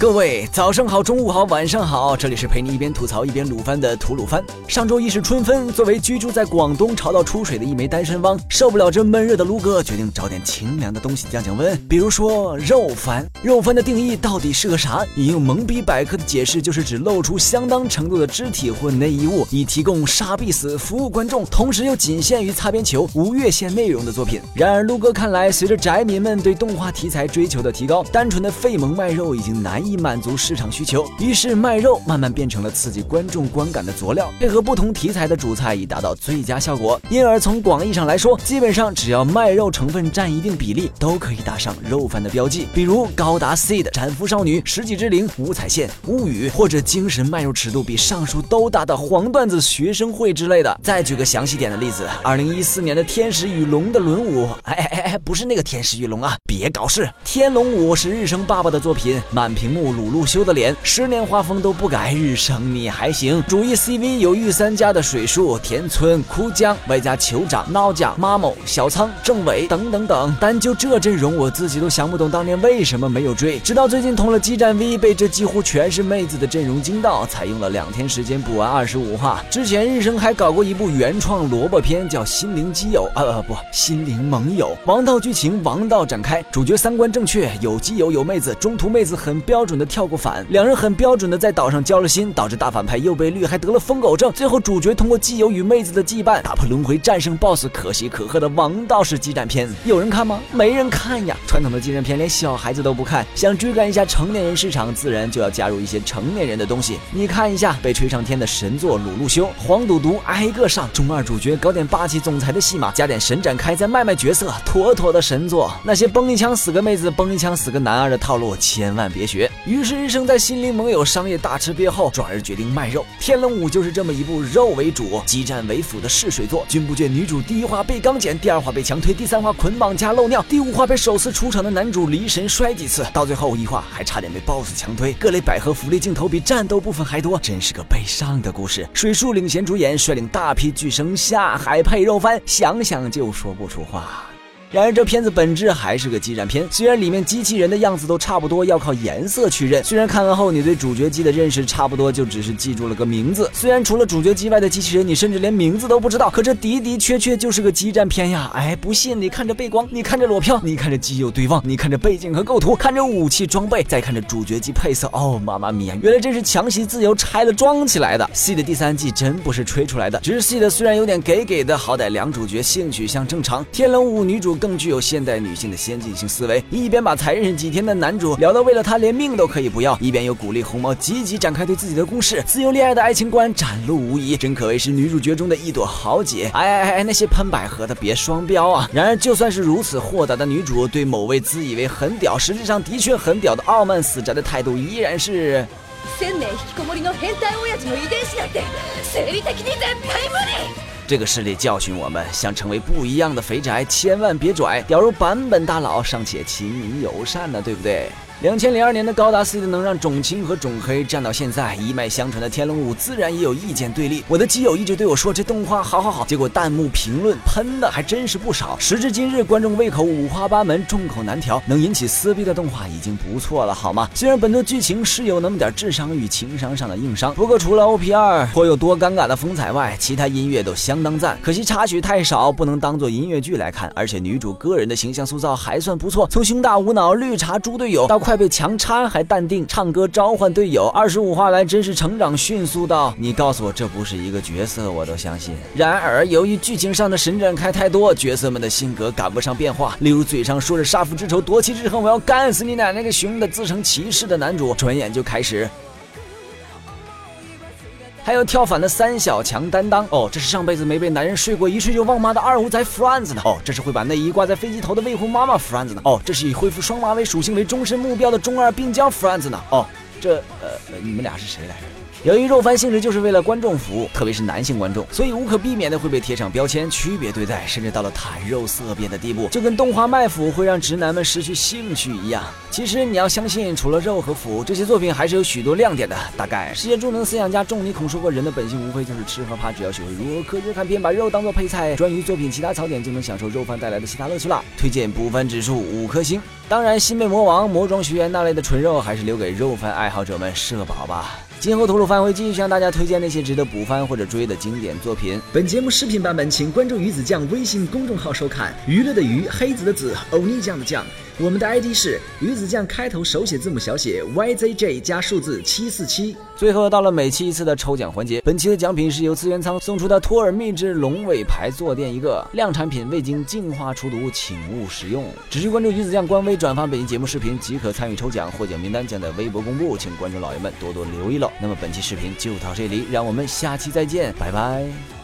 各位早上好，中午好，晚上好，这里是陪你一边吐槽一边鲁番的吐鲁番。上周一是春分，作为居住在广东潮到出水的一枚单身汪，受不了这闷热的撸哥，决定找点清凉的东西降降温，比如说肉番。肉番的定义到底是个啥？引用懵逼百科的解释，就是指露出相当程度的肢体或内衣物，以提供杀必死服务观众，同时又仅限于擦边球，无越线内容的作品。然而撸哥看来，随着宅民们对动画题材追求的提高，单纯的费萌卖肉已经难以以满足市场需求，于是卖肉慢慢变成了刺激观众观感的佐料，配合不同题材的主菜以达到最佳效果。因而从广义上来说，基本上只要卖肉成分占一定比例，都可以打上肉番的标记。比如高达 C 的斩服少女、十几之灵、五彩线、物语，或者精神卖肉尺度比上述都大的黄段子学生会之类的。再举个详细点的例子，二零一四年的《天使与龙》的轮舞，哎哎哎哎，不是那个天使与龙啊，别搞事！天龙舞是日升爸爸的作品，满屏幕鲁路修的脸，十年画风都不改，日升你还行。主义 CV 有御三家的水树、田村、枯江，外加酋长、孬将、妈某、小仓、政委等等等。单就这阵容，我自己都想不懂当年为什么没有追，直到最近通了激战 V，被这几乎全是妹子的阵容惊到，才用了两天时间补完二十五话。之前日升还搞过一部原创萝卜片，叫《心灵基友》，呃不，心灵盟友。王道剧情，王道展开，主角三观正确，有基友有妹子，中途妹子很标准准的跳过反，两人很标准的在岛上交了心，导致大反派又被绿，还得了疯狗症。最后主角通过基友与妹子的羁绊，打破轮回，战胜 BOSS，可喜可贺的王道士激战片。有人看吗？没人看呀！传统的激战片连小孩子都不看，想追赶一下成年人市场，自然就要加入一些成年人的东西。你看一下被吹上天的神作《鲁路修》，黄赌毒挨个上，中二主角搞点霸气总裁的戏码，加点神展开，再卖卖角色，妥妥的神作。那些崩一枪死个妹子，崩一枪死个男二的套路，千万别学。于是日升在心灵盟友商业大吃瘪后，转而决定卖肉。《天龙五》就是这么一部肉为主、激战为辅的试水作。君不见女主第一话被钢剪，第二话被强推，第三话捆绑加漏尿，第五话被首次出场的男主离神摔几次，到最后一话还差点被 BOSS 强推。各类百合福利镜头比战斗部分还多，真是个悲伤的故事。水树领衔主演，率领大批巨声下海配肉番，想想就说不出话。然而这片子本质还是个激战片，虽然里面机器人的样子都差不多，要靠颜色去认。虽然看完后你对主角机的认识差不多，就只是记住了个名字。虽然除了主角机外的机器人，你甚至连名字都不知道。可这的的确确就是个激战片呀！哎，不信你看着背光，你看着裸票，你看着基友对望，你看着背景和构图，看着武器装备，再看着主角机配色。哦，妈妈咪呀，原来这是强袭自由拆了装起来的。戏的第三季真不是吹出来的，直系的虽然有点给给的，好歹两主角性取向正常。天龙五女主。更具有现代女性的先进性思维，一边把才认识几天的男主聊到为了他连命都可以不要，一边又鼓励红毛积极展开对自己的攻势，自由恋爱的爱情观展露无遗，真可谓是女主角中的一朵豪杰。哎哎哎，那些喷百合的别双标啊！然而就算是如此豁达的女主，对某位自以为很屌，实际上的确很屌的傲慢死宅的态度依然是。这个事例教训我们：想成为不一样的肥宅，千万别拽。屌如版本大佬尚且勤民友善呢，对不对？两千零二年的高达 C 的能让种青和种黑站到现在，一脉相传的天龙五自然也有意见对立。我的基友一直对我说这动画好好好，结果弹幕评论喷的还真是不少。时至今日，观众胃口五花八门，众口难调，能引起撕逼的动画已经不错了，好吗？虽然本作剧情是有那么点智商与情商上的硬伤，不过除了 OP 二颇有多尴尬的风采外，其他音乐都相当赞。可惜插曲太少，不能当做音乐剧来看。而且女主个人的形象塑造还算不错，从胸大无脑、绿茶猪队友到快快被强插还淡定唱歌召唤队友，二十五话来真是成长迅速到你告诉我这不是一个角色我都相信。然而由于剧情上的神展开太多，角色们的性格赶不上变化，例如嘴上说着杀父之仇夺妻之恨我要干死你奶奶个熊的自称骑士的男主，转眼就开始。还有跳反的三小强担当。哦，这是上辈子没被男人睡过，一睡就忘妈的二五仔 friends 呢。哦，这是会把内衣挂在飞机头的未婚妈妈 friends 呢。哦，这是以恢复双马尾属性为终身目标的中二病娇 friends 呢。哦，这呃你们俩是谁来着？由于肉番性质就是为了观众服务，特别是男性观众，所以无可避免的会被贴上标签，区别对待，甚至到了谈肉色变的地步，就跟动画卖腐会让直男们失去兴趣一样。其实你要相信，除了肉和腐，这些作品还是有许多亮点的。大概世界著名思想家仲尼孔说过，人的本性无非就是吃和怕，只要学会如何科学看片，把肉当做配菜，专于作品其他槽点，就能享受肉番带来的其他乐趣啦。推荐补番指数五颗星。当然，新贝魔王、魔装学院那类的纯肉，还是留给肉番爱好者们社保吧。今后吐鲁番会继续向大家推荐那些值得补番或者追的经典作品。本节目视频版本，请关注鱼子酱微信公众号收看。娱乐的娱，黑子的子，欧尼酱的酱。我们的 ID 是鱼子酱，开头手写字母小写 YZJ 加数字七四七。最后到了每期一次的抽奖环节，本期的奖品是由资源仓送出的托尔秘制龙尾牌坐垫一个，量产品未经净化除毒，请勿使用。只需关注鱼子酱官微，转发本期节目视频即可参与抽奖，获奖名单将在微博公布，请观众老爷们多多留意喽。那么本期视频就到这里，让我们下期再见，拜拜。